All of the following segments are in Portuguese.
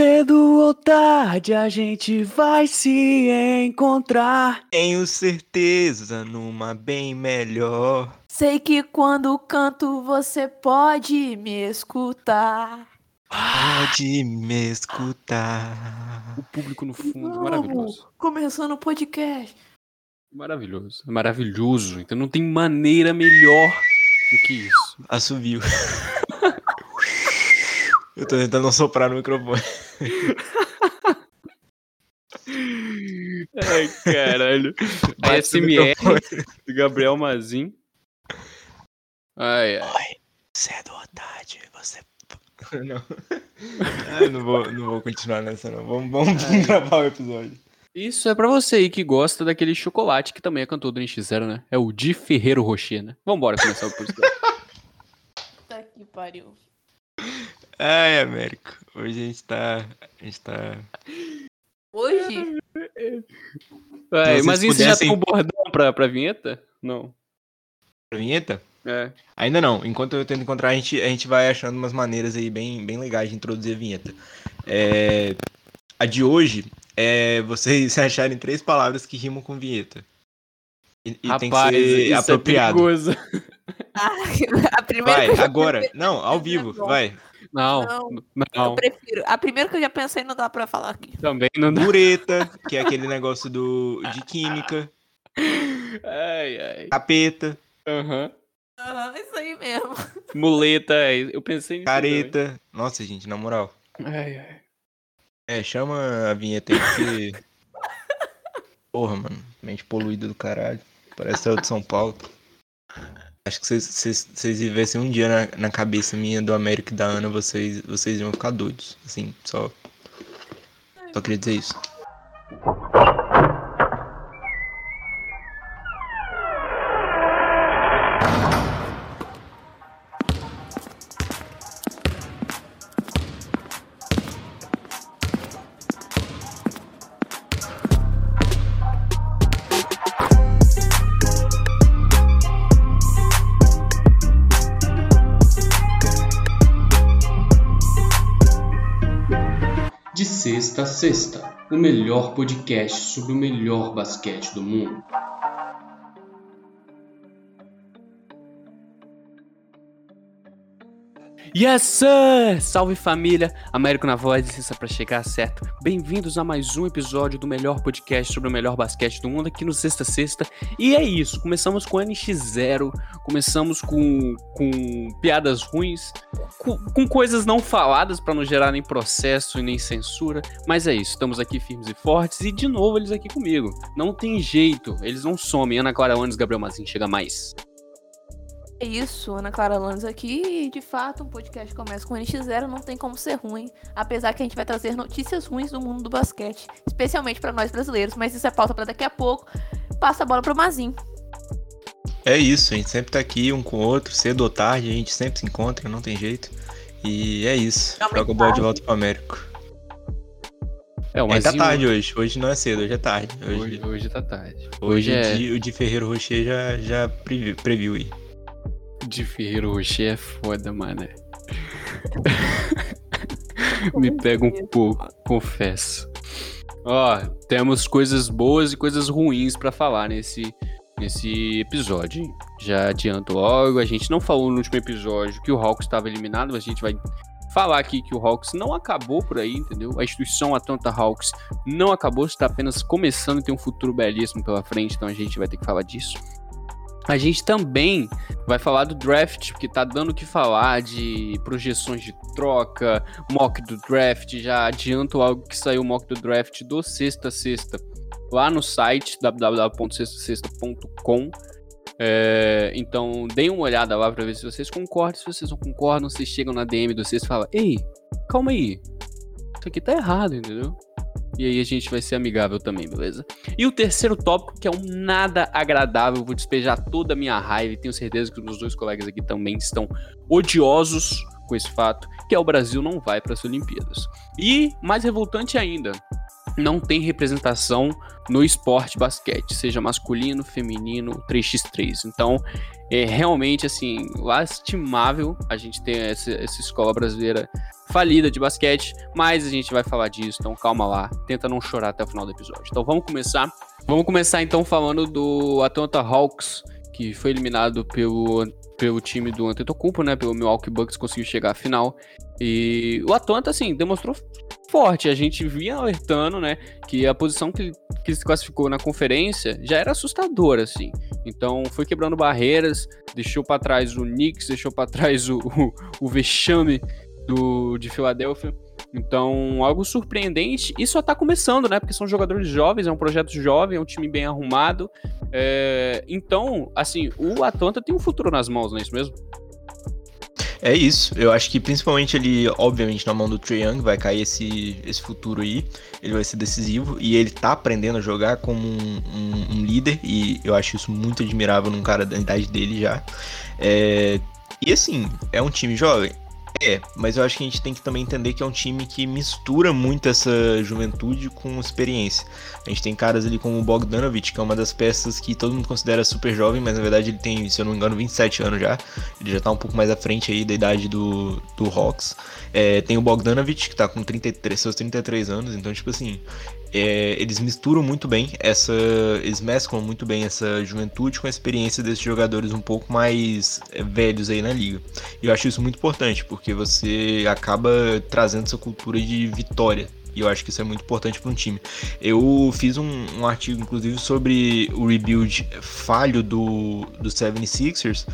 Cedo ou tarde a gente vai se encontrar. Tenho certeza numa bem melhor. Sei que quando canto você pode me escutar. Pode me escutar. O público no fundo, Vamos, maravilhoso. Começando o podcast. Maravilhoso. Maravilhoso. Então não tem maneira melhor do que isso. Assovio. Eu tô tentando não soprar no microfone. Ai, caralho. Bate ASMR do Gabriel Mazin. Ai, ai. Cedo ou tarde, você. Não. Ah, eu não vou, não vou continuar nessa, não. Vamos, vamos gravar o episódio. Isso é pra você aí que gosta daquele chocolate que também é cantor do NX0, né? É o Di Ferreiro Rocher, né? Vambora começar o podcast. Tá que pariu. Ai, Américo. Hoje a gente tá. A gente tá. Hoje? Mas isso já pudessem- tem um bordão pra, pra vinheta? Não. Vinheta? É. Ainda não. Enquanto eu tento encontrar, a gente, a gente vai achando umas maneiras aí bem, bem legais de introduzir a vinheta. É, A de hoje é vocês acharem três palavras que rimam com vinheta. E, e tem que Rapaz, ser isso apropriado. é perigoso. A primeira vai, já agora. Não, ao é vivo. Vai. Não, Não, não, Eu prefiro. A primeira que eu já pensei não dá pra falar aqui. também não dá. Bureta, que é aquele negócio do, de química. Ai, ai. Capeta, Aham. Ah, isso aí mesmo. Muleta, é, eu pensei nisso. careta. Nossa, gente, na moral. também. Ai, ai. É, chama a vinheta aí porque. Porra, mano. Mente poluída do caralho. Parece o de São Paulo. Acho que vocês vocês vivessem um dia na, na cabeça minha do América e da Ana, vocês, vocês iam ficar doidos. Assim, só. Só queria dizer isso. De sexta a sexta, o melhor podcast sobre o melhor basquete do mundo. Yes, sir! Salve família! Américo na voz, licença pra chegar certo. Bem-vindos a mais um episódio do melhor podcast sobre o melhor basquete do mundo aqui no Sexta Sexta. E é isso, começamos com NX0, começamos com, com piadas ruins, com, com coisas não faladas pra não gerar nem processo e nem censura. Mas é isso, estamos aqui firmes e fortes e de novo eles aqui comigo. Não tem jeito, eles não somem. Ana Clara Lanes, Gabriel Mazin, chega mais. É isso, Ana Clara Lanes aqui. E de fato, um podcast começa com NX0, não tem como ser ruim. Apesar que a gente vai trazer notícias ruins do mundo do basquete, especialmente pra nós brasileiros, mas isso é pauta pra daqui a pouco. Passa a bola pro Mazin. É isso, a gente sempre tá aqui um com o outro, cedo ou tarde, a gente sempre se encontra, não tem jeito. E é isso. Joga a bola de volta pro Américo. É, o É, tá Mazinho- tarde hoje. Hoje não é cedo, hoje é tarde. Hoje, Hoje, hoje tá tarde. hoje, Hoje é o, de, o de Ferreiro Rocher já, já previu, previu aí. De Rocher é foda, mano. Me pega um pouco, confesso. Ó, temos coisas boas e coisas ruins pra falar nesse, nesse episódio. hein? Já adianto logo, a gente não falou no último episódio que o Hawks estava eliminado, mas a gente vai falar aqui que o Hawks não acabou por aí, entendeu? A instituição Atlanta Hawks não acabou, está apenas começando e tem um futuro belíssimo pela frente, então a gente vai ter que falar disso. A gente também vai falar do draft, porque tá dando o que falar de projeções de troca, mock do draft. Já adianto algo que saiu mock do draft do Sexta Sexta lá no site www.sextasexta.com. É, então deem uma olhada lá pra ver se vocês concordam. Se vocês não concordam, vocês chegam na DM do Sexta e falam: Ei, calma aí, isso aqui tá errado, entendeu? E aí a gente vai ser amigável também, beleza? E o terceiro tópico, que é um nada agradável, vou despejar toda a minha raiva e tenho certeza que os meus dois colegas aqui também estão odiosos com esse fato, que é o Brasil não vai para as Olimpíadas. E mais revoltante ainda, não tem representação no esporte basquete, seja masculino, feminino, 3x3. Então, é realmente assim, lastimável a gente ter essa, essa escola brasileira falida de basquete, mas a gente vai falar disso, então calma lá, tenta não chorar até o final do episódio. Então vamos começar. Vamos começar então falando do Atlanta Hawks, que foi eliminado pelo, pelo time do Antetokounmpo, né, pelo Milwaukee Bucks, conseguiu chegar à final. E o Atlanta, assim, demonstrou forte. A gente vinha alertando, né, que a posição que, que se classificou na conferência já era assustadora, assim. Então foi quebrando barreiras, deixou para trás o Knicks, deixou para trás o, o, o vexame do, de Filadélfia. Então, algo surpreendente. E só tá começando, né? Porque são jogadores jovens, é um projeto jovem, é um time bem arrumado. É... Então, assim, o Atlanta tem um futuro nas mãos, não é isso mesmo? É isso. Eu acho que principalmente ele, obviamente, na mão do Trae Young vai cair esse, esse futuro aí. Ele vai ser decisivo e ele tá aprendendo a jogar como um, um, um líder e eu acho isso muito admirável num cara da idade dele já. É, e assim, é um time jovem. É, mas eu acho que a gente tem que também entender que é um time que mistura muito essa juventude com experiência. A gente tem caras ali como o Bogdanovich, que é uma das peças que todo mundo considera super jovem, mas na verdade ele tem, se eu não me engano, 27 anos já. Ele já tá um pouco mais à frente aí da idade do, do Hawks. É, tem o Bogdanovich, que tá com 33, seus 33 anos, então, tipo assim, é, eles misturam muito bem essa. Eles mesclam muito bem essa juventude com a experiência desses jogadores um pouco mais é, velhos aí na liga. E eu acho isso muito importante, porque você acaba trazendo essa cultura de vitória. E eu acho que isso é muito importante para um time. Eu fiz um, um, artigo, inclusive, sobre o rebuild falho do, do 76ers.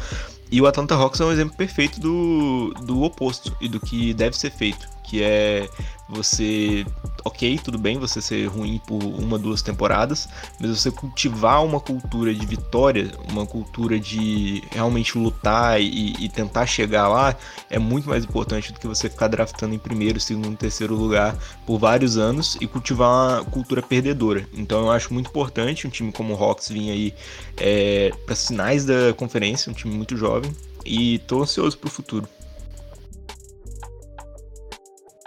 E o Atlanta Hawks é um exemplo perfeito do, do oposto e do que deve ser feito. Que é você, ok, tudo bem você ser ruim por uma, duas temporadas, mas você cultivar uma cultura de vitória, uma cultura de realmente lutar e, e tentar chegar lá, é muito mais importante do que você ficar draftando em primeiro, segundo, terceiro lugar por vários anos e cultivar uma cultura perdedora. Então eu acho muito importante um time como o Hawks vir aí é, para sinais da conferência, um time muito jovem, e tô ansioso pro futuro.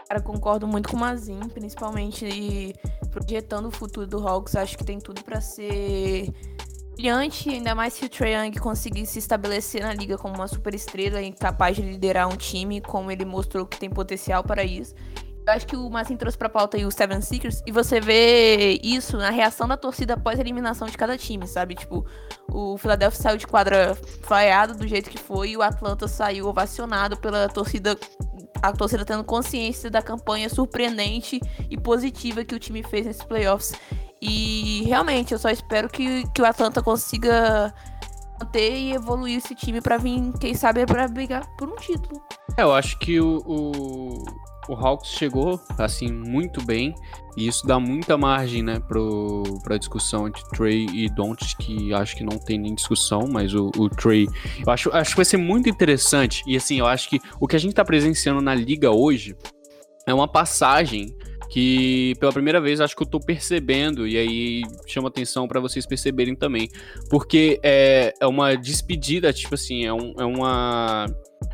Cara, concordo muito com o Mazin, principalmente projetando o futuro do Hawks. Acho que tem tudo para ser brilhante, ainda mais se o Trae Young conseguir se estabelecer na liga como uma super estrela e capaz de liderar um time, como ele mostrou que tem potencial para isso. Eu acho que o Mazin trouxe pra pauta aí o Seven Seekers, e você vê isso na reação da torcida após a eliminação de cada time, sabe? Tipo, o Philadelphia saiu de quadra falhado do jeito que foi, e o Atlanta saiu ovacionado pela torcida a torcida tendo consciência da campanha surpreendente e positiva que o time fez nesses playoffs. E realmente, eu só espero que, que o Atlanta consiga manter e evoluir esse time para vir, quem sabe, para brigar por um título. É, eu acho que o, o, o Hawks chegou, assim, muito bem. E isso dá muita margem, né, pro, pra discussão entre Trey e Don't, que acho que não tem nem discussão, mas o, o Trey. Eu acho, acho que vai ser muito interessante. E assim, eu acho que o que a gente tá presenciando na liga hoje é uma passagem que pela primeira vez acho que eu tô percebendo, e aí chama atenção para vocês perceberem também. Porque é, é uma despedida, tipo assim, é, um, é uma.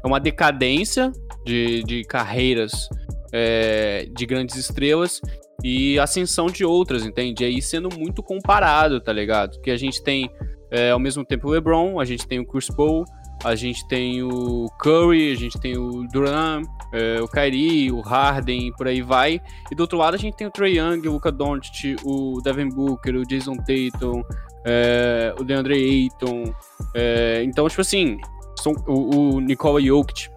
É uma decadência de, de carreiras é, de grandes estrelas e ascensão de outras, entende? E aí sendo muito comparado, tá ligado? Que a gente tem é, ao mesmo tempo o LeBron, a gente tem o Chris Paul, a gente tem o Curry, a gente tem o Durant, é, o Kyrie, o Harden, por aí vai. E do outro lado a gente tem o Trey Young, o Luka Doncic, o Devin Booker, o Jason Tatum, é, o DeAndre Ayton. É, então, tipo assim, são, o, o Nikola Jokic.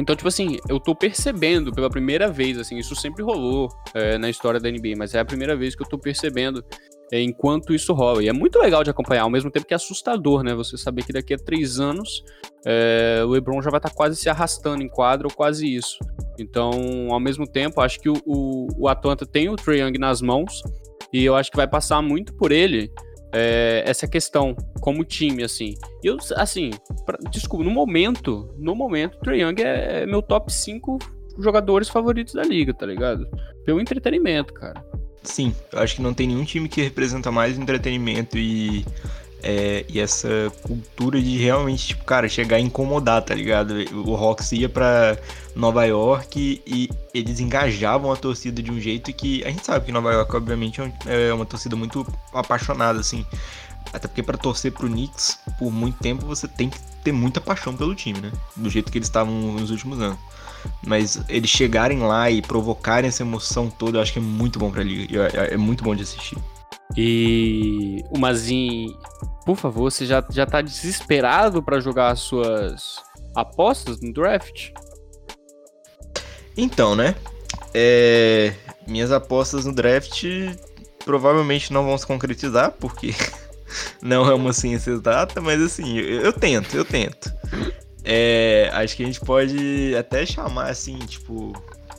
Então, tipo assim, eu tô percebendo pela primeira vez, assim, isso sempre rolou é, na história da NBA, mas é a primeira vez que eu tô percebendo é, enquanto isso rola. E é muito legal de acompanhar, ao mesmo tempo que é assustador, né? Você saber que daqui a três anos é, o LeBron já vai estar tá quase se arrastando em quadro, ou quase isso. Então, ao mesmo tempo, acho que o, o, o Atlanta tem o Trae Young nas mãos, e eu acho que vai passar muito por ele é, essa questão como time, assim. E eu, assim, pra, desculpa, no momento, no momento, o Trae Young é, é meu top 5 jogadores favoritos da liga, tá ligado? Pelo entretenimento, cara. Sim, eu acho que não tem nenhum time que representa mais entretenimento e é, e essa cultura de realmente, tipo, cara, chegar a incomodar, tá ligado? O Hawks ia pra Nova York e eles engajavam a torcida de um jeito que a gente sabe que Nova York, obviamente, é uma torcida muito apaixonada, assim. Até porque para torcer pro Knicks por muito tempo você tem que ter muita paixão pelo time, né? Do jeito que eles estavam nos últimos anos. Mas eles chegarem lá e provocarem essa emoção toda, eu acho que é muito bom pra liga. É, é muito bom de assistir. E o Mazin, por favor, você já, já tá desesperado para jogar as suas apostas no draft? Então, né? É... Minhas apostas no draft provavelmente não vão se concretizar, porque não é uma ciência exata, mas assim, eu, eu tento, eu tento. É, acho que a gente pode até chamar assim, tipo,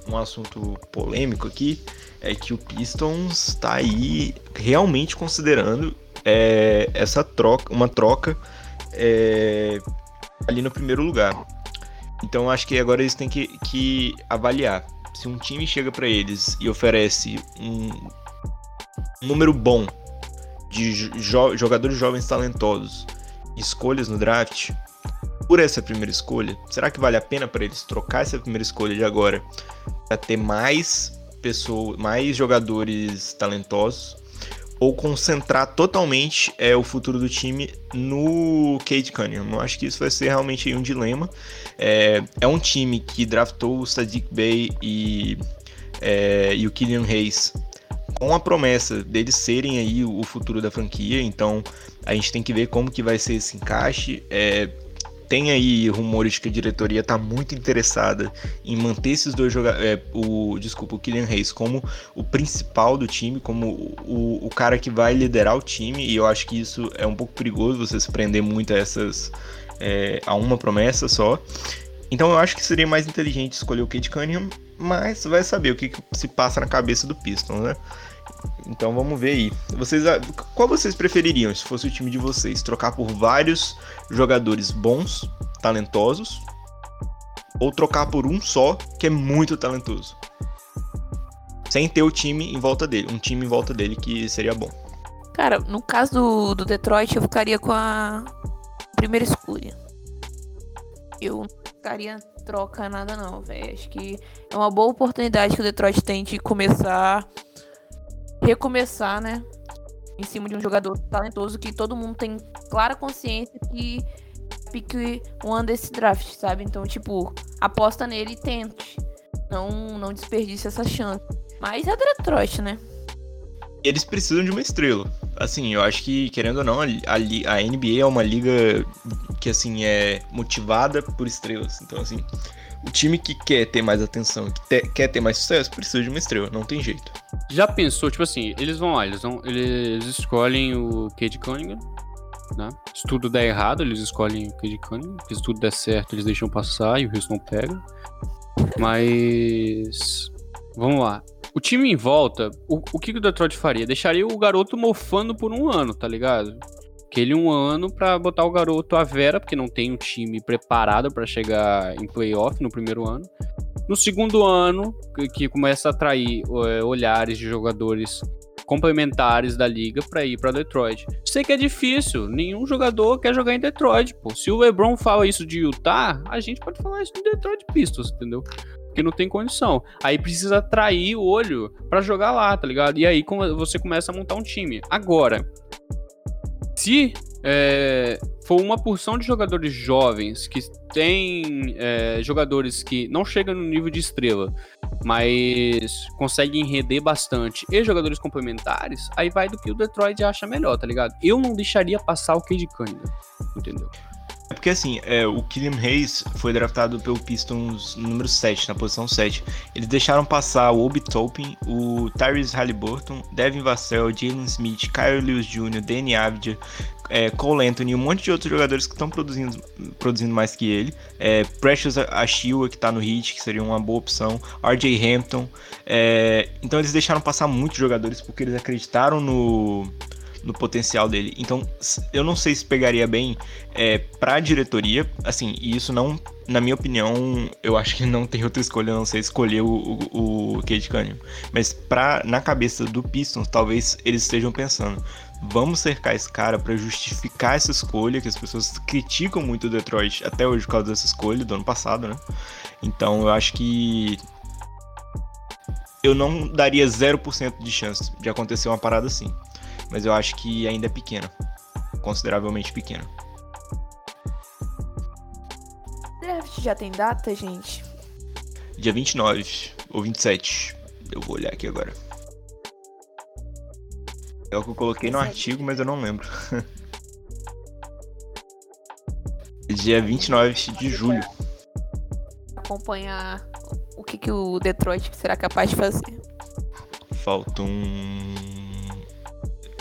um assunto polêmico aqui, é que o Pistons está aí realmente considerando é, essa troca, uma troca é, ali no primeiro lugar. Então acho que agora eles têm que, que avaliar se um time chega para eles e oferece um, número bom de jo jogadores jovens talentosos, escolhas no draft, por essa primeira escolha, será que vale a pena para eles trocar essa primeira escolha de agora para ter mais pessoas, mais jogadores talentosos ou concentrar totalmente é, o futuro do time no Kate Cunningham. Eu acho que isso vai ser realmente um dilema. É, é um time que draftou o Sadiq Bey e, é, e o Killian Hayes com a promessa deles serem aí o futuro da franquia, então a gente tem que ver como que vai ser esse encaixe. É, tem aí rumores de que a diretoria está muito interessada em manter esses dois jogadores, é, o desculpa, o Kylian Reis como o principal do time, como o, o cara que vai liderar o time, e eu acho que isso é um pouco perigoso você se prender muito a essas é, a uma promessa só. Então eu acho que seria mais inteligente escolher o Kate Cunningham, mas vai saber o que, que se passa na cabeça do Pistons, né? Então vamos ver aí. Vocês, qual vocês prefeririam se fosse o time de vocês? Trocar por vários jogadores bons, talentosos, ou trocar por um só que é muito talentoso? Sem ter o time em volta dele, um time em volta dele que seria bom. Cara, no caso do, do Detroit, eu ficaria com a primeira escolha. Eu não ficaria troca nada não, velho. Acho que é uma boa oportunidade que o Detroit tem de começar recomeçar, né? Em cima de um jogador talentoso que todo mundo tem clara consciência que pique one desse draft, sabe? Então, tipo, aposta nele e tente. Não, não desperdice essa chance. Mas é Detroit, né? Eles precisam de uma estrela. Assim, eu acho que, querendo ou não, a, a NBA é uma liga que, assim, é motivada por estrelas. Então, assim, o time que quer ter mais atenção, que te, quer ter mais sucesso, precisa de uma estrela, não tem jeito. Já pensou, tipo assim, eles vão lá, eles, vão, eles escolhem o Cade Cunningham, né? Se tudo der errado, eles escolhem o Cade Cunningham. Se tudo der certo, eles deixam passar e o Houston pega. Mas. Vamos lá. O time em volta, o, o que o Detroit faria? Deixaria o garoto mofando por um ano, tá ligado? aquele um ano para botar o garoto à vera, porque não tem um time preparado para chegar em playoff no primeiro ano. No segundo ano, que começa a atrair é, olhares de jogadores complementares da liga para ir para Detroit. Sei que é difícil, nenhum jogador quer jogar em Detroit, pô. Se o LeBron fala isso de Utah, a gente pode falar isso de Detroit Pistons, entendeu? Porque não tem condição. Aí precisa atrair o olho para jogar lá, tá ligado? E aí você começa a montar um time. Agora, se é, for uma porção de jogadores jovens que tem é, jogadores que não chegam no nível de estrela, mas conseguem render bastante, e jogadores complementares, aí vai do que o Detroit acha melhor, tá ligado? Eu não deixaria passar o Cade Cunningham, entendeu? É porque assim, é, o Killian Hayes foi draftado pelo Pistons número 7, na posição 7. Eles deixaram passar o Obi Toppin, o Tyrese Halliburton, Devin Vassell, Jalen Smith, Kyle Lewis Jr., Danny Avdia, é, Cole Anthony e um monte de outros jogadores que estão produzindo, produzindo mais que ele. É, Precious Achille, que está no Heat, que seria uma boa opção. RJ Hampton. É, então eles deixaram passar muitos jogadores porque eles acreditaram no no potencial dele. Então, eu não sei se pegaria bem é, pra diretoria, assim, e isso não, na minha opinião, eu acho que não tem outra escolha, não sei escolher o, o, o Cade Cunningham. Mas pra, na cabeça do Pistons, talvez eles estejam pensando, vamos cercar esse cara pra justificar essa escolha, que as pessoas criticam muito o Detroit até hoje por causa dessa escolha do ano passado, né? Então eu acho que eu não daria 0% de chance de acontecer uma parada assim. Mas eu acho que ainda é pequena. Consideravelmente pequena. Draft já tem data, gente? Dia 29 ou 27. Eu vou olhar aqui agora. É o que eu coloquei no artigo, mas eu não lembro. Dia 29 de julho. Acompanhar o que, que o Detroit será capaz de fazer. Faltam.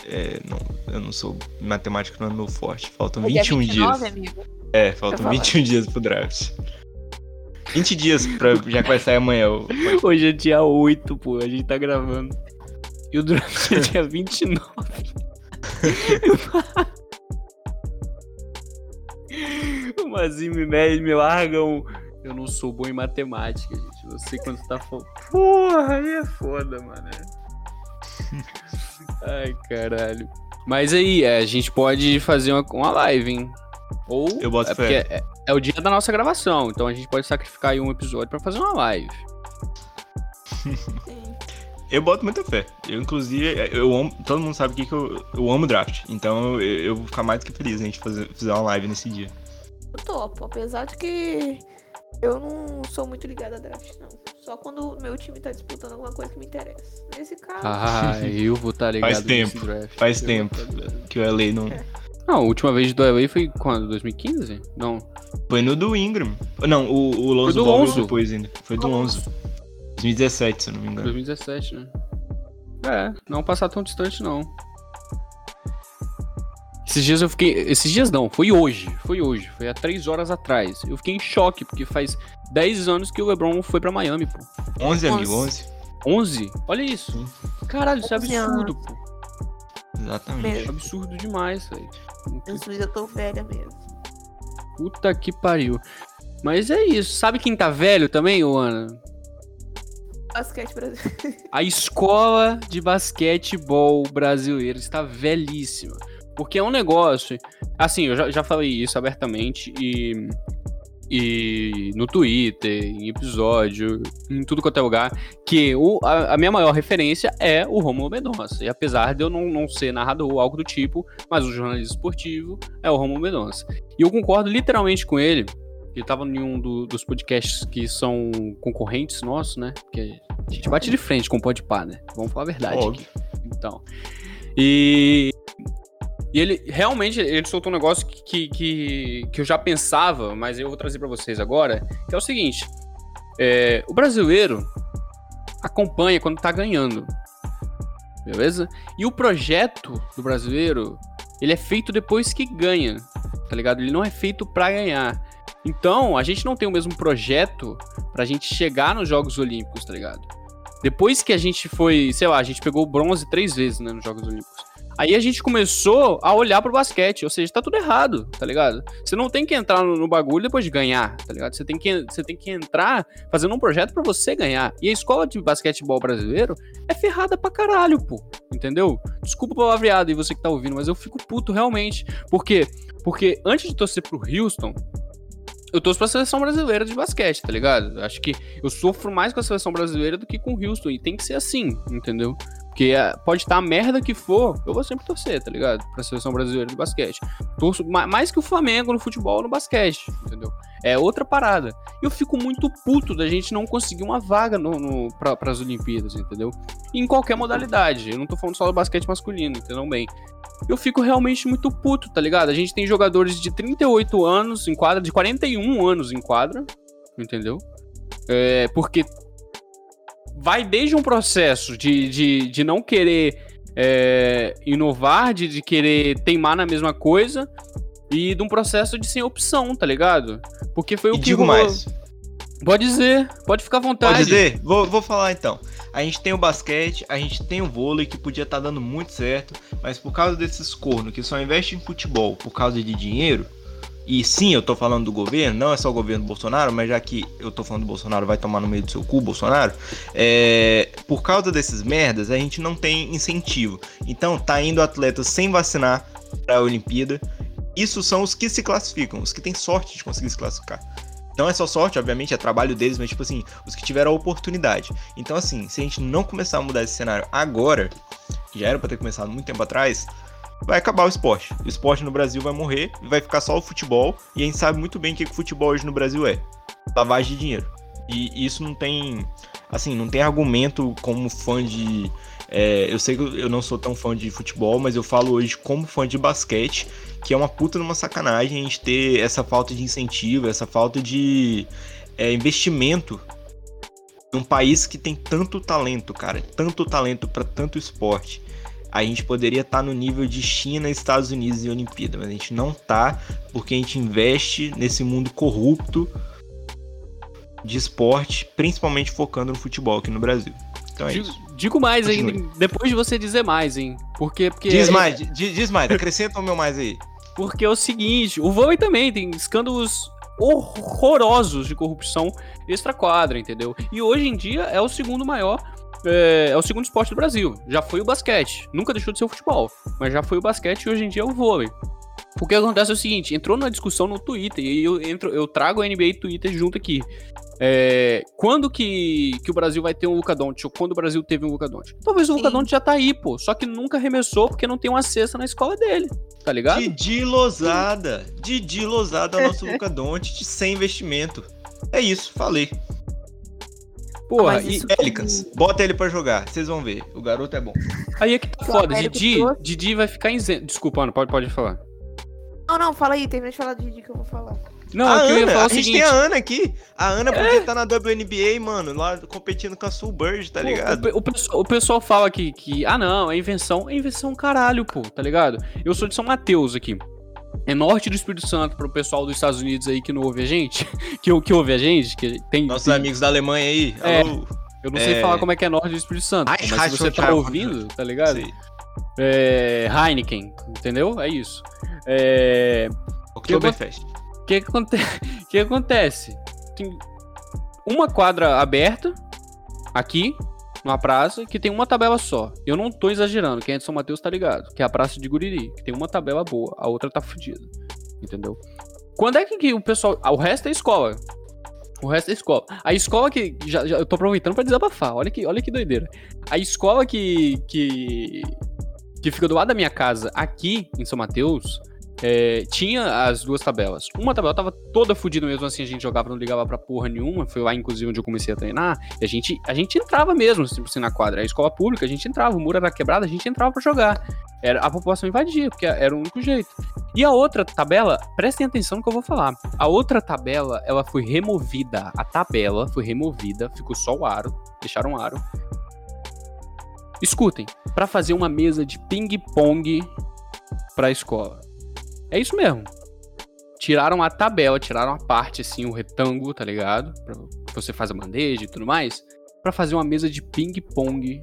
É, não, eu não sou. Matemática não é meu forte. Faltam É dia 21 29, dias. amigo? É, faltam falar. 21 dias pro draft. 20 dias pra, já que vai sair amanhã. o- Hoje é dia 8, pô, a gente tá gravando. E o draft é dia 29. o Mazinho me mede, me largam. Eu não sou bom em matemática, gente. Eu sei quando tá falando. Porra, aí é foda, mano. Ai, caralho. Mas aí, é, a gente pode fazer uma, uma live, hein? Ou. Eu boto é porque é, é o dia da nossa gravação, então a gente pode sacrificar aí um episódio pra fazer uma live. Eu boto muita fé. Eu, inclusive, eu amo. Todo mundo sabe que, que eu, eu amo draft. Então eu, eu vou ficar mais do que feliz a gente fazer, fizer uma live nesse dia. Eu topo, apesar de que eu não sou muito ligada a draft, não. Só quando o meu time tá disputando alguma coisa que me interessa. Nesse caso, Ah, eu vou estar ligado Faz tempo, draft. faz Eu tempo. tá ligado. Que o LA não. Não, a última vez do LA foi quando? 2015? Não. Foi no do Ingram. Não, o, o Lonzo do Ball depois ainda. Foi do Lonzo. 2017, se eu não me engano. 2017, né? É, não passar tão distante, não. Esses dias eu fiquei. Esses dias não, foi hoje. Foi hoje. Foi há três horas atrás. Eu fiquei em choque, porque faz 10 anos que o LeBron foi pra Miami, pô. 11, amigo, Onze. 11. 11? Olha isso. Caralho, isso é 11 absurdo, pô. Exatamente. Mesmo. Absurdo demais, velho. Eu tô velha mesmo. Puta que pariu. Mas é isso. Sabe quem tá velho também, ô Ana? Basquete brasileiro. A escola de basquetebol brasileira está velhíssima. Porque é um negócio. Assim, eu já, já falei isso abertamente e. E no Twitter, em episódio, em tudo quanto é lugar, que o, a, a minha maior referência é o Romulo Mendonça. E apesar de eu não, não ser narrador ou algo do tipo, mas o jornalista esportivo é o Romulo Mendonça. E eu concordo literalmente com ele. Ele tava em um do- dos podcasts que são concorrentes nossos, né? Porque a gente bate de frente com o Podpah, né? Vamos falar a verdade Óbvio. aqui. Então. E. E ele realmente ele soltou um negócio que, que, que, eu já pensava, mas eu vou trazer pra vocês agora, que é o seguinte: é, o brasileiro acompanha quando tá ganhando. Beleza? E o projeto do brasileiro, ele é feito depois que ganha, tá ligado? Ele não é feito pra ganhar. Então, a gente não tem o mesmo projeto pra gente chegar nos Jogos Olímpicos, tá ligado? Depois que a gente foi, sei lá, a gente pegou bronze três vezes, né, nos Jogos Olímpicos. Aí a gente começou a olhar pro basquete, ou seja, tá tudo errado, tá ligado? Você não tem que entrar no, no bagulho depois de ganhar, tá ligado? Você tem que, você tem que entrar fazendo um projeto pra você ganhar. E a escola de basquetebol brasileiro é ferrada pra caralho, pô. Entendeu? Desculpa o palavreado e você que tá ouvindo, mas eu fico puto realmente. Por quê? Porque antes de torcer pro Houston, eu torço pra seleção brasileira de basquete, tá ligado? Acho que eu sofro mais com a seleção brasileira do que com o Houston. E tem que ser assim, entendeu? Porque ah, pode estar a merda que for, eu vou sempre torcer, tá ligado? Pra seleção brasileira de basquete. Torço ma- mais que o Flamengo no futebol no basquete, entendeu? É outra parada. E eu fico muito puto da gente não conseguir uma vaga no, no, pra, pras Olimpíadas, entendeu? em qualquer modalidade. Eu não tô falando só do basquete masculino, entendeu bem? Eu fico realmente muito puto, tá ligado? A gente tem jogadores de 38 anos em quadra, de 41 anos em quadra, entendeu? É, porque vai desde um processo de, de, de não querer é, inovar, de, de querer teimar na mesma coisa, e de um processo de sem opção, tá ligado? Porque foi o E que digo rolou. mais. Pode dizer, pode ficar à vontade. Pode dizer? Vou, vou falar então. A gente tem o basquete, a gente tem o vôlei que podia estar dando muito certo, mas por causa desses cornos que só investem em futebol por causa de dinheiro, e sim, eu tô falando do governo, não é só o governo Bolsonaro, mas já que eu tô falando do Bolsonaro, vai tomar no meio do seu cu, Bolsonaro. É, por causa desses merdas, a gente não tem incentivo. Então, tá indo atletas sem vacinar pra Olimpíada. Isso são os que se classificam, os que têm sorte de conseguir se classificar. Não é só sorte, obviamente, é trabalho deles, mas, tipo assim, os que tiveram a oportunidade. Então, assim, se a gente não começar a mudar esse cenário agora, já era pra ter começado muito tempo atrás, vai acabar o esporte. O esporte no Brasil vai morrer e vai ficar só o futebol. E a gente sabe muito bem o que o futebol hoje no Brasil é: lavagem de dinheiro. E isso não tem, assim, não tem argumento como fã de. É, eu sei que eu não sou tão fã de futebol, mas eu falo hoje como fã de basquete, que é uma puta numa sacanagem a gente ter essa falta de incentivo, essa falta de é, investimento num país que tem tanto talento, cara, tanto talento para tanto esporte a gente poderia estar tá no nível de China, Estados Unidos e Olimpíada, mas a gente não tá porque a gente investe nesse mundo corrupto de esporte, principalmente focando no futebol aqui no Brasil. Então é digo, isso. Digo mais Continue. ainda, depois de você dizer mais, hein? Porque, porque diz mais, diz, diz mais, acrescenta o meu mais aí. Porque é o seguinte, o vôlei também tem escândalos horrorosos de corrupção extra-quadra, entendeu? E hoje em dia é o segundo maior é, é, o segundo esporte do Brasil. Já foi o basquete. Nunca deixou de ser o futebol. Mas já foi o basquete e hoje em dia é o vôlei. O que acontece é o seguinte, entrou na discussão no Twitter, e eu, entro, eu trago a NBA e Twitter junto aqui. É, quando que, que o Brasil vai ter um Luca Doncic, ou quando o Brasil teve um Luca Doncic? Talvez o Luca Doncic já tá aí, pô, só que nunca arremessou porque não tem uma cesta na escola dele, tá ligado? Didi Lozada, Didi Lozada, nosso Luca Doncic, sem investimento. É isso, falei. Porra, e Pelicans, que... bota ele pra jogar, vocês vão ver. O garoto é bom. Aí é que tá foda. Didi, Didi vai ficar isento. Desculpa, Ana, pode, pode falar. Não, não, fala aí, termina de falar de Didi que eu vou falar. Não, a Ana, a gente tem a Ana aqui. A Ana podia estar é. tá na WNBA, mano, lá competindo com a Sul Bird, tá ligado? O, o, pessoal, o, pessoal, fala que, que, ah não, é invenção. É invenção caralho, pô, tá ligado? Eu sou de São Mateus aqui é norte do Espírito Santo para o pessoal dos Estados Unidos aí que não ouve a gente, que, que ouve a gente, que tem nossos tem... amigos da Alemanha aí. É, eu não é... sei falar como é que é norte do Espírito Santo, Ai, mas se você tá ouvindo, tá ligado? É, Heineken, entendeu? É isso. É... Oktoberfest. O que, que, aconte... que acontece? Tem uma quadra aberta aqui numa praça que tem uma tabela só. Eu não tô exagerando, quem é de São Mateus tá ligado. Que é a praça de Guriri, que tem uma tabela boa, a outra tá fodida. Entendeu? Quando é que, o pessoal. Ah, o resto é escola. O resto é escola. A escola que. Já, já, eu tô aproveitando pra desabafar. Olha que, olha que doideira. A escola que, que. que fica do lado da minha casa, aqui em São Mateus, é, tinha as duas tabelas. Uma tabela tava toda fodida mesmo assim, a gente jogava, não ligava pra porra nenhuma. Foi lá, inclusive, onde eu comecei a treinar. A gente, a gente entrava mesmo, assim, assim, na quadra. A escola pública, a gente entrava, o muro era quebrado, a gente entrava pra jogar. Era, a população invadia, porque era o único jeito. E a outra tabela, prestem atenção no que eu vou falar. A outra tabela, ela foi removida. A tabela foi removida, ficou só o aro, deixaram o aro. Escutem, para fazer uma mesa de ping-pong pra escola. É isso mesmo. Tiraram a tabela, tiraram a parte, assim, o retângulo, tá ligado? Pra, você faz a bandeja e tudo mais. para fazer uma mesa de ping-pong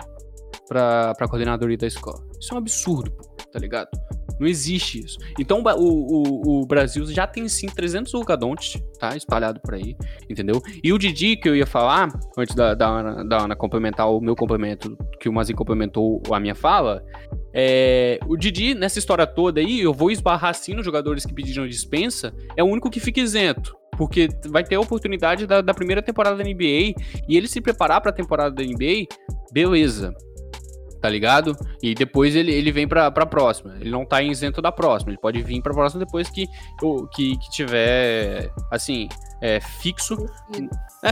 pra, pra coordenadoria da escola. Isso é um absurdo, tá ligado? Não existe isso. Então o, o, o Brasil já tem sim 300 Lucadontes, tá? Espalhado por aí, entendeu? E o Didi que eu ia falar, antes da, da, Ana, da Ana complementar o meu complemento, que o Mazin complementou a minha fala, é, o Didi, nessa história toda aí, eu vou esbarrar sim nos jogadores que pediram dispensa, é o único que fica isento. Porque vai ter a oportunidade da, da primeira temporada da NBA e ele se preparar para a temporada da NBA, beleza tá ligado? E depois ele, ele vem pra, pra próxima. Ele não tá isento da próxima. Ele pode vir pra próxima depois que, que, que tiver, assim, é, fixo.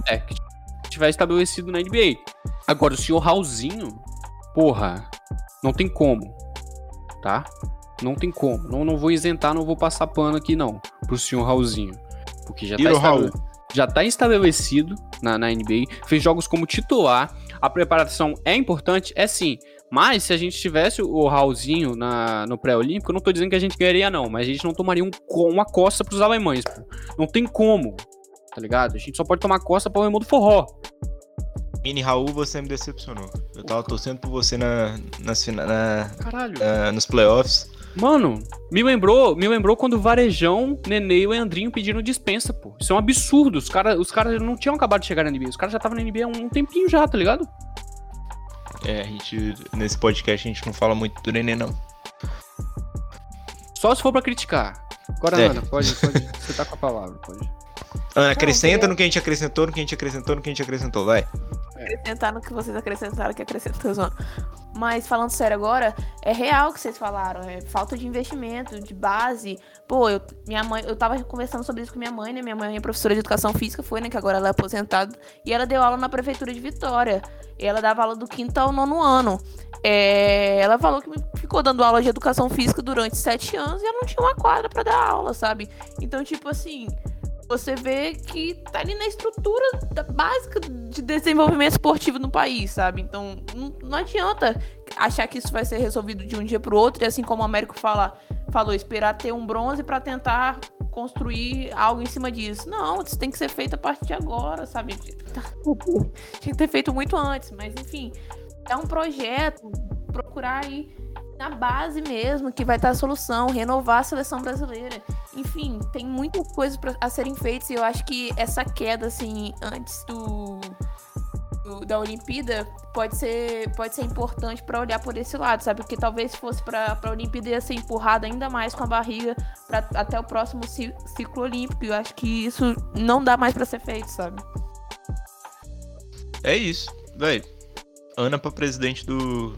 É, que tiver estabelecido na NBA. Agora, o senhor Raulzinho, porra, não tem como, tá? Não tem como. Não, não vou isentar, não vou passar pano aqui, não, pro senhor Raulzinho. Porque já tá, estabele... já tá estabelecido na, na NBA. Fez jogos como titular. A preparação é importante? É sim. Mas se a gente tivesse o Raulzinho na, no pré-olímpico, eu não tô dizendo que a gente ganharia, não, mas a gente não tomaria um, uma costa pros alemães, pô. Não tem como, tá ligado? A gente só pode tomar costa pro alemão do forró. Mini Raul, você me decepcionou. Eu tava torcendo por você na, nas na, Caralho. na- nos playoffs. Mano, me lembrou, me lembrou quando o Varejão, Nenê e o Leandrinho pediram dispensa, pô. Isso é um absurdo. Os caras os cara não tinham acabado de chegar na NBA. Os caras já estavam na NBA há um tempinho já, tá ligado? É, a gente. Nesse podcast a gente não fala muito do Nenê, não. Só se for pra criticar. Agora, É. Ana, pode, pode. Você tá com a palavra, pode. Ana, acrescenta queria- no que a gente acrescentou, no que a gente acrescentou, no que a gente acrescentou, vai. acrescentar no que vocês acrescentaram, que acrescentou, zona. Mas falando sério agora, é real o que vocês falaram, é falta de investimento, de base. Pô, eu, minha mãe, eu tava conversando sobre isso com minha mãe, né? Minha mãe é professora de educação física, foi, né? Que agora ela é aposentada. E ela deu aula na prefeitura de Vitória. E ela dava aula do quinto ao nono ano. É, ela falou que ficou dando aula de educação física durante sete anos e ela não tinha uma quadra pra dar aula, sabe? Então, tipo assim, você vê que tá ali na estrutura básica de desenvolvimento esportivo no país, sabe? Então, não, adianta achar que isso vai ser resolvido de um dia pro outro, e assim como o Américo fala, falou, esperar ter um bronze pra tentar construir algo em cima disso. Não, isso tem que ser feito a partir de agora, sabe? Tinha que ter feito muito antes, mas enfim, é um projeto, procurar aí na base mesmo que vai estar a solução, renovar a seleção brasileira. Enfim, tem muitas coisas pra- a serem feitas e eu acho que essa queda, assim, antes do, do- da Olimpíada pode ser, pode ser importante para olhar por esse lado, sabe? Porque talvez se fosse para a Olimpíada ia ser empurrada ainda mais com a barriga pra, até o próximo ci- ciclo olímpico. Eu acho que isso não dá mais para ser feito, sabe? É isso, velho. Ana pra presidente do,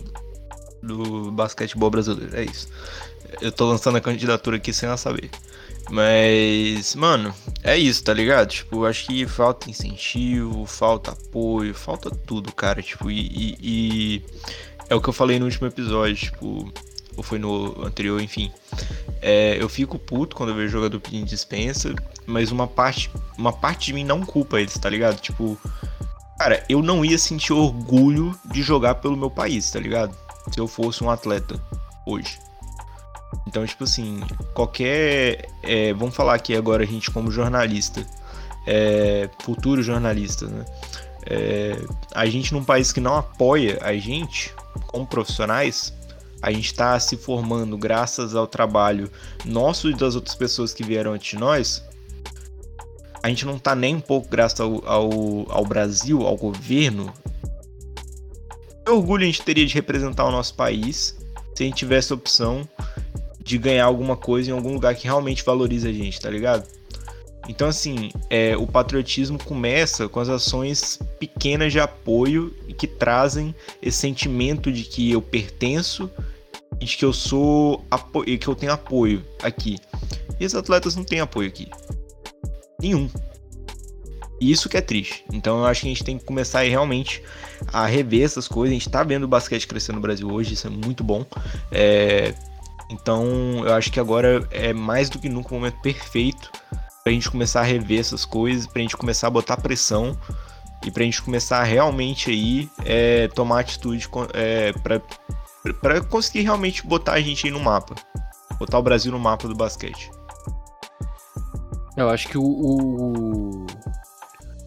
do basquetebol brasileiro, é isso. Eu tô lançando a candidatura aqui sem ela saber. Mas, mano, é isso, tá ligado? Tipo, acho que falta incentivo, falta apoio, falta tudo, cara. Tipo, e, e- e é o que eu falei no último episódio, tipo, ou foi no anterior, enfim. É, eu fico puto quando eu vejo jogador pedindo dispensa, mas uma parte, uma parte de mim não culpa eles, tá ligado? Tipo, Cara, eu não ia sentir orgulho de jogar pelo meu país, tá ligado? Se eu fosse um atleta hoje. Então, tipo assim, qualquer. é, vamos falar aqui agora, a gente, como jornalista, é, futuro jornalista, né? É, a gente, num país que não apoia a gente, como profissionais, a gente tá se formando graças ao trabalho nosso e das outras pessoas que vieram antes de nós a gente não tá nem um pouco graças ao, ao, ao Brasil, ao governo. Que orgulho a gente teria de representar o nosso país se a gente tivesse a opção de ganhar alguma coisa em algum lugar que realmente valoriza a gente, tá ligado? Então, assim, é, o patriotismo começa com as ações pequenas de apoio que trazem esse sentimento de que eu pertenço e de que eu sou e que eu tenho apoio aqui. E os atletas não têm apoio aqui nenhum. E Isso que é triste. Então eu acho que a gente tem que começar aí realmente a rever essas coisas. A gente tá vendo o basquete crescer no Brasil hoje, isso é muito bom. É, Então eu acho que agora é mais do que nunca o momento perfeito pra gente começar a rever essas coisas, pra gente começar a botar pressão e pra gente começar a realmente aí é, tomar atitude é, pra, pra conseguir realmente botar a gente aí no mapa. Botar o Brasil no mapa do basquete. Eu acho que o, o-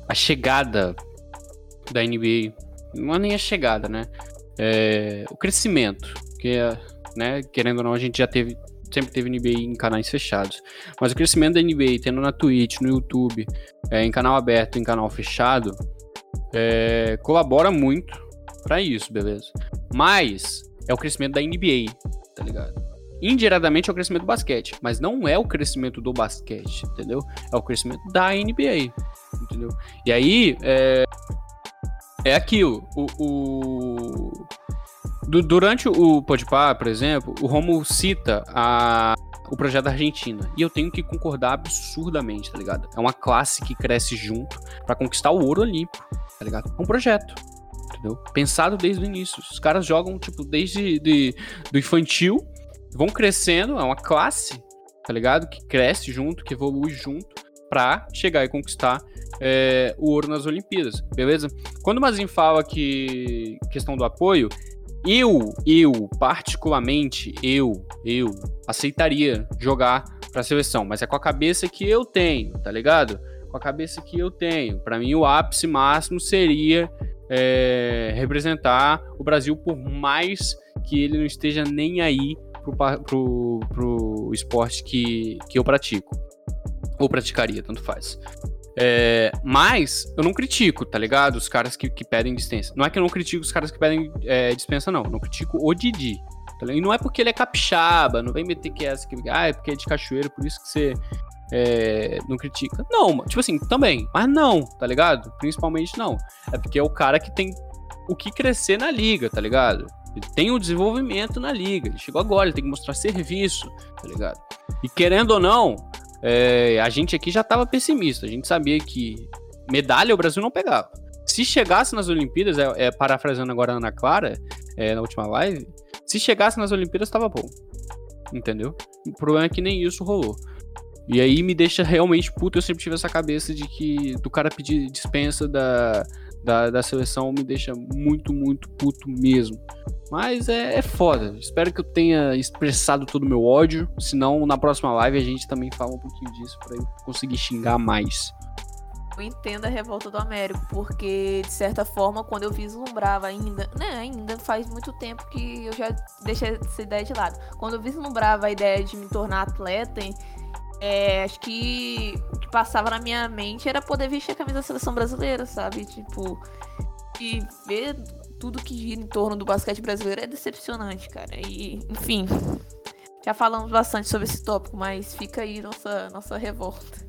a chegada da NBA não é nem a chegada, né? É, o crescimento, que é, né, querendo ou não, a gente já teve sempre teve NBA em canais fechados. Mas o crescimento da NBA, tendo na Twitch, no YouTube, é, em canal aberto, em canal fechado, é, colabora muito pra isso, beleza? Mas é o crescimento da NBA, tá ligado? Indiretamente é o crescimento do basquete, mas não é o crescimento do basquete, entendeu? É o crescimento da NBA, entendeu? E aí, é, é aquilo, o, o- durante o Podpah, por exemplo, o Romulo cita a, o projeto da Argentina, e eu tenho que concordar absurdamente, tá ligado? É uma classe que cresce junto pra conquistar o ouro olímpico, tá ligado? É um projeto, entendeu? Pensado desde o início. Os caras jogam, tipo, desde de, do infantil, vão crescendo, é uma classe, tá ligado? Que cresce junto, que evolui junto, pra chegar e conquistar é, o ouro nas Olimpíadas, beleza? Quando o Mazin fala que questão do apoio, eu, eu, particularmente, eu, eu aceitaria jogar pra seleção, mas é com a cabeça que eu tenho, tá ligado? Com a cabeça que eu tenho. Pra mim, o ápice máximo seria é, representar o Brasil por mais que ele não esteja nem aí pro, pro, pro esporte que, que eu pratico. Ou praticaria, tanto faz. É, mas eu não critico, tá ligado? Os caras que, que pedem dispensa. Não é que eu não critico os caras que pedem é, dispensa, não. Eu não critico o Didi. tá? E não é porque ele é capixaba, não vem meter que é essa que. Ah, é porque é de cachoeiro, por isso que você é, não critica. Não, tipo assim, também. Mas não, tá ligado? Principalmente não. É porque é o cara que tem o que crescer na liga, tá ligado? Ele tem o desenvolvimento na liga. Ele chegou agora, ele tem que mostrar serviço, tá ligado? E querendo ou não, é, a gente aqui já tava pessimista. A gente sabia que medalha o Brasil não pegava. Se chegasse nas Olimpíadas, é, é, agora a Ana Clara, é, na última live, se chegasse nas Olimpíadas, tava bom. Entendeu? O problema é que nem isso rolou. E aí me deixa realmente puto. Eu sempre tive essa cabeça de que do cara pedir dispensa da, da, da seleção me deixa muito, muito puto mesmo. Mas é, é foda. Espero que eu tenha expressado todo o meu ódio. Senão, na próxima live a gente também fala um pouquinho disso pra eu conseguir xingar mais. Eu entendo a revolta do Américo, porque, de certa forma, quando eu vislumbrava ainda, né, ainda faz muito tempo que eu já deixei essa ideia de lado. Quando eu vislumbrava a ideia de me tornar atleta, é, acho que o que passava na minha mente era poder vestir a camisa da seleção brasileira, sabe? Tipo, e ver tudo que gira em torno do basquete brasileiro é decepcionante, cara. E, enfim, já falamos bastante sobre esse tópico, mas fica aí nossa, nossa revolta.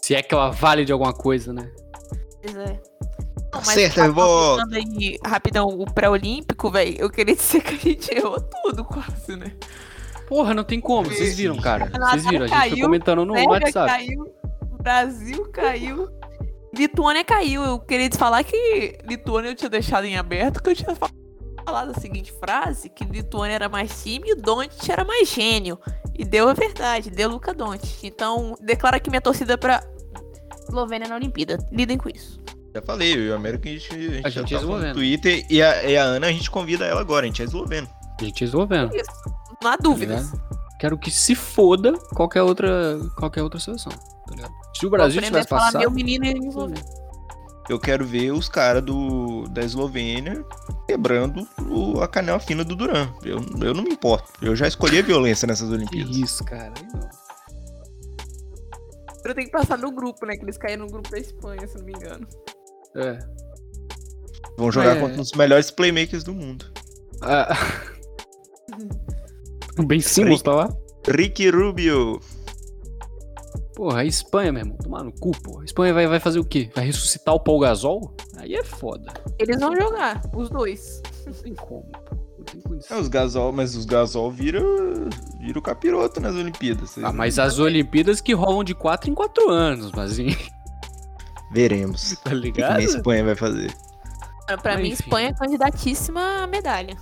Se é que ela vale de alguma coisa, né? Pois é. Não, mas Acerta, tá comentando aí, rapidão, o pré-olímpico, velho, eu queria dizer que a gente errou tudo quase, né? Porra, não tem como. Vocês viram, cara. Vocês viram. A gente foi Caiu, comentando no WhatsApp. caiu, Brasil caiu, Lituânia caiu. Eu queria te falar que Lituânia eu tinha deixado em aberto, que eu tinha fa- falado a seguinte frase, que Lituânia era mais time e o Doncic era mais gênio. E deu a verdade, deu Luca Doncic. Então, declara aqui minha torcida pra Eslovênia na Olimpíada. Lidem com isso. Já falei, eu e o Américo, a gente, a gente, A gente é tá falando no esloveno. Twitter e a, e a Ana, a gente convida ela agora, a gente é esloveno. A gente resolvendo. Isso. Não há dúvidas. Quero que se foda qualquer outra, qualquer outra seleção. Tá? Se o Brasil tivesse a falar passado. meu menino. Eu quero ver os caras do da Eslovênia quebrando o- a canela fina do Duran. Eu, eu não me importo. Eu já escolhi a violência nessas Que Olimpíadas. isso, cara. Eu tenho que passar no grupo, né? Que eles caíram no grupo da Espanha, se não me engano. É. Vão jogar É. contra os melhores playmakers do mundo. Ah. o Ben Simmons tá lá? Ricky Rubio. Porra, a Espanha, meu irmão. Tomar no cu, porra. A Espanha vai, vai fazer o quê? Vai ressuscitar o Paul Gasol? Aí é foda. Eles vão jogar, os dois. Não tem como, pô. Não tem É, os Gasol, mas os Gasol vira, vira o capiroto nas Olimpíadas. Ah, mas as Olimpíadas que rolam de 4 em 4 anos, mas assim, Veremos. tá O que ligado? a Espanha vai fazer? Pra mim, Enfim. Espanha é candidatíssima à medalha.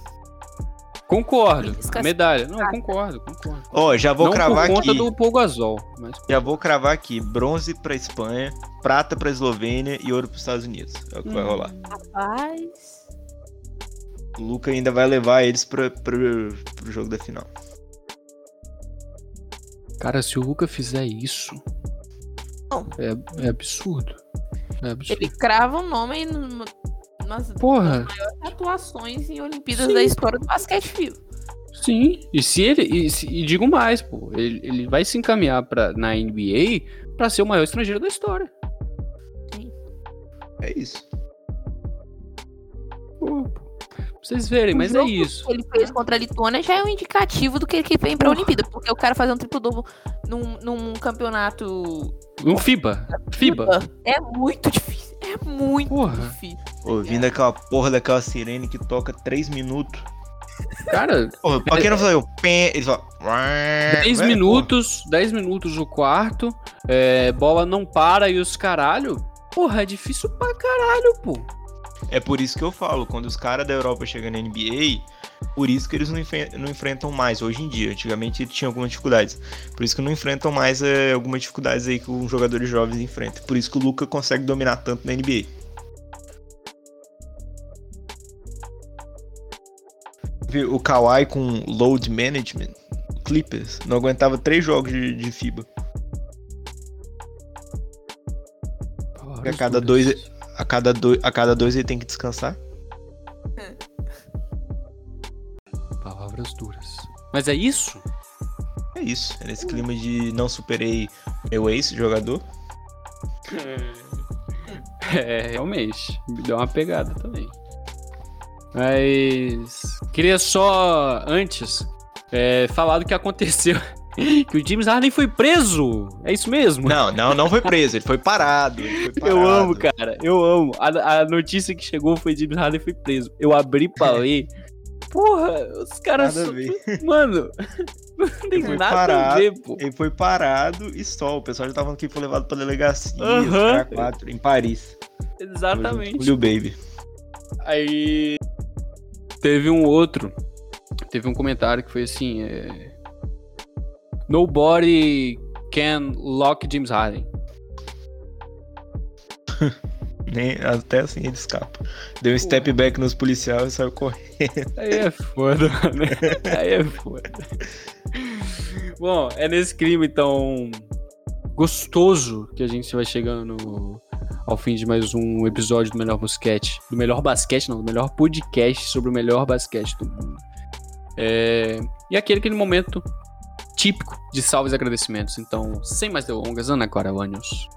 Concordo. Medalha. Não, concordo, concordo. Ó, já vou não cravar por conta aqui. do Paul Gasol, mas Já vou cravar aqui. Bronze pra Espanha, prata pra Eslovênia e ouro pros Estados Unidos. É o que vai Hum. rolar. Rapaz. O Luca ainda vai levar eles pra, pra, pro jogo da final. Cara, se o Luca fizer isso. Não. É, é absurdo. É absurdo. Ele crava um nome nas Porra, atuações em Olimpíadas Sim. da história do basquete fio. sim. E se ele. E, se- e digo mais, pô. Ele, ele vai se encaminhar pra, na NBA pra ser o maior estrangeiro da história. É isso. Pô. Pra vocês verem, mas o é jogo isso. que ele fez contra a Lituânia já é um indicativo do que, que vem pra Olimpíada. Porque o cara fazer um triplo-duplo num, num campeonato Um FIBA. FIBA. é muito difícil. É muito Porra. difícil. Ouvindo aquela porra daquela sirene que toca 3 minutos. Cara, Porra, pra quem não falou, pé, eles falam. 10 Vai, minutos, 10 minutos o quarto, é, bola não para e os caralho. Porra, é difícil pra caralho, pô. É por isso que eu falo, quando os caras da Europa chegam na NBA, por isso que eles não, enfe- não enfrentam mais hoje em dia. Antigamente tinha algumas dificuldades. Por isso que não enfrentam mais é, algumas dificuldades aí que os jogadores jovens enfrentam. Por isso que o Luca consegue dominar tanto na NBA. O Kawhi com load management, Clippers, não aguentava três jogos de, de FIBA. A cada dois- A cada, dois, a cada dois ele tem que descansar. Palavras duras. Mas é isso? É isso. É nesse clima de não superei meu ex-jogador. É, realmente. Me deu uma pegada também. Mas. Queria só, antes, é, falar do que aconteceu. que o James Harden foi preso. É isso mesmo? Não, não, não foi preso. Ele foi parado. Ele foi Eu parado. amo, cara. Eu amo. A, a notícia que chegou foi James Harden foi preso. Eu abri pra ler. Porra, os caras. Nada a só- ver. Mano, não tem Foi nada a parado. ver, pô. Ele foi parado e só. O pessoal já tava falando que foi levado pra delegacia, cara quatro, em Paris. Exatamente. O Lil Baby. Aí teve um outro, teve um comentário que foi assim, é... Nobody can lock James Harden. Nem, até assim ele escapa. Deu um step back nos policiais e saiu correndo. Aí é foda, né? Aí é foda. Bom, é nesse clima então gostoso que a gente vai chegando ao fim de mais um episódio do Melhor Basquete. Do melhor basquete, não, do melhor podcast sobre o melhor basquete do mundo. É... E aquele, aquele momento típico de salves e agradecimentos. Então, sem mais delongas, Ana Clara Lanios.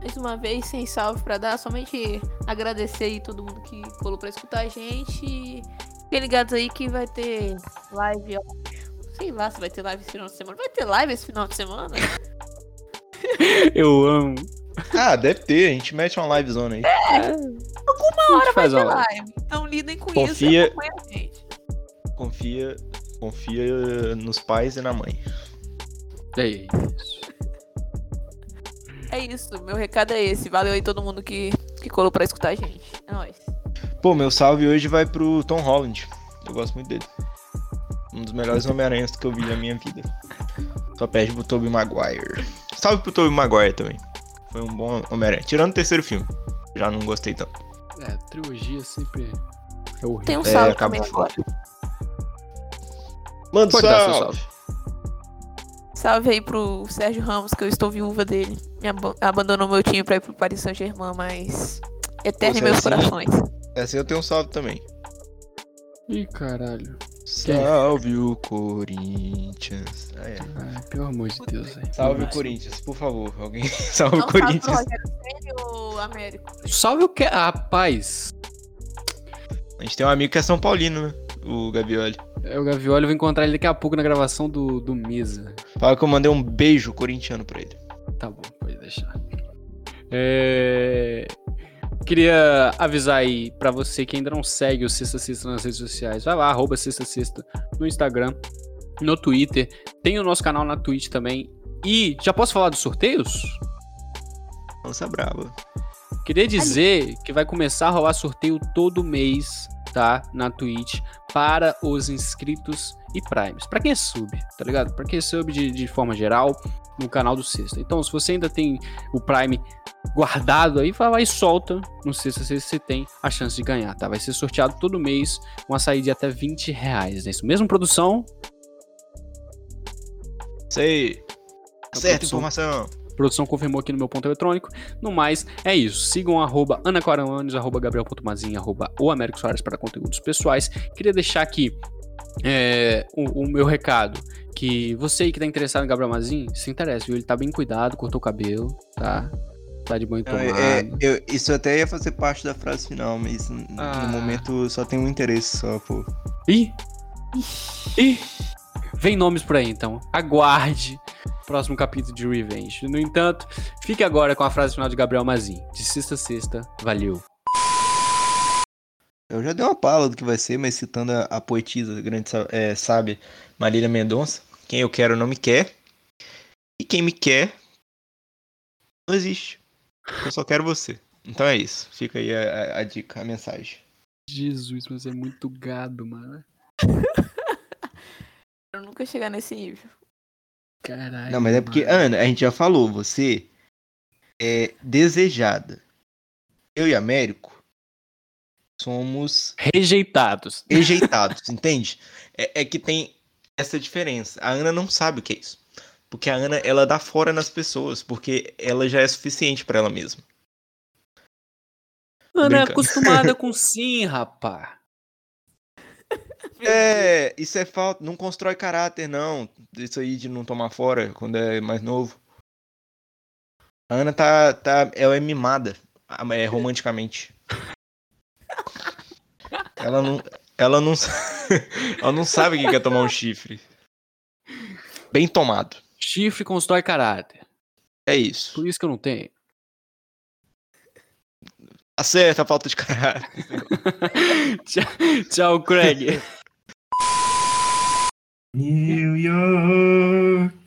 Mais uma vez, sem salve pra dar, somente agradecer aí todo mundo que colou pra escutar a gente. E Fiquem ligados aí que vai ter live, acho. Sei lá se vai ter live esse final de semana. Vai ter live esse final de semana? Eu amo. Ah, deve ter. A gente mete uma livezona aí. Uma hora Vai ter live. live. Então lidem com Confia- isso e a gente. Confia, confia nos pais e na mãe. É isso. É isso, meu recado é esse. Valeu aí todo mundo que, que colou pra escutar a gente. É nóis. Pô, meu salve hoje vai pro Tom Holland. Eu gosto muito dele. Um dos melhores Homem-Aranhas que eu vi na minha vida. Só pede pro Tobey Maguire. Salve pro Tobey Maguire também. Foi um bom Homem-Aranha. Tirando o terceiro filme. Já não gostei tanto. É, trilogia sempre é horrível. Tem um É, salve acaba também agora. Manda Pode dar seu salve. Salve aí pro Sérgio Ramos, que eu estou viúva dele. Me abo- abandonou meu time pra ir pro Paris Saint-Germain, mas. Eterno em é meus assim? corações. Essa eu tenho um salve também. Ih, caralho. Salve o Corinthians. Ah, é. Ai, pelo amor de Deus, velho. Salve o. Corinthians, por favor. Alguém salve Não o salve Corinthians. Rogério Ceni ou Américo? Salve o que? Rapaz, A gente tem um amigo que é São Paulino, né? O Gavioli. é o Gavioli, eu vou encontrar ele daqui a pouco na gravação do, do Mesa. Fala que eu mandei um beijo corintiano pra ele. Tá bom, pode deixar. É... Queria avisar aí pra você que ainda não segue o Sexta Sexta nas redes sociais. Vai lá, arroba Sexta Sexta no Instagram, no Twitter. Tem o nosso canal na Twitch também. E já posso falar dos sorteios? Lança brava. Queria dizer que vai começar a rolar sorteio todo mês, tá? Na Twitch, para os inscritos e primes. Pra quem é sub, tá ligado? Pra quem é sub de, de forma geral, no canal do Sexta. Então, se você ainda tem o Prime guardado aí, vai lá e solta no Sexta Sexta, você tem a chance de ganhar, tá? Vai ser sorteado todo mês com uma saída de até 20 reais. É isso mesmo, produção? Sei. A Certa informação. Produção confirmou aqui no meu ponto eletrônico. No mais, é isso. Sigam arroba anaquaranes, arroba gabriel.mazin, arroba o Américo Soares para conteúdos pessoais. Queria deixar aqui é, o, o meu recado. Que você aí que tá interessado em Gabriel Mazin, se interessa, viu? Ele tá bem cuidado, cortou o cabelo, tá? Tá de banho tomado. É, eu- isso até ia fazer parte da frase final, mas Ah. no momento só tem um interesse só, pô. Ih! Ih! Vem nomes por aí, então. Aguarde o próximo capítulo de Revenge. No entanto, fique agora com a frase final de Gabriel Mazin. De sexta a sexta, valeu. Eu já dei uma pala do que vai ser, mas citando a, a poetisa grande sá- é, sábia Marília Mendonça, quem eu quero não me quer. E quem me quer não existe. Eu só quero você. Então é isso. Fica aí a, a- a dica, a mensagem. Jesus, mas é muito gado, mano. Eu nunca chegar nesse nível. Caralho. Não, mas é porque, mano. Ana, a gente já falou, você é desejada. Eu e Américo somos Rejeitados. rejeitados, entende? É, é que tem essa diferença. A Ana não sabe o que é isso. Porque a Ana, ela dá fora nas pessoas, porque ela já é suficiente pra ela mesma. Ana é acostumada com sim, rapá. É, isso é falta. Não constrói caráter, não. Isso aí de não tomar fora quando é mais novo. A Ana tá. tá ela é mimada. É, romanticamente. Ela não. Ela não. ela não sabe o que que é tomar um chifre. Bem tomado. Chifre constrói caráter. É isso. Por isso que eu não tenho. Acerta a falta de caráter. tchau, tchau, Craig. New York.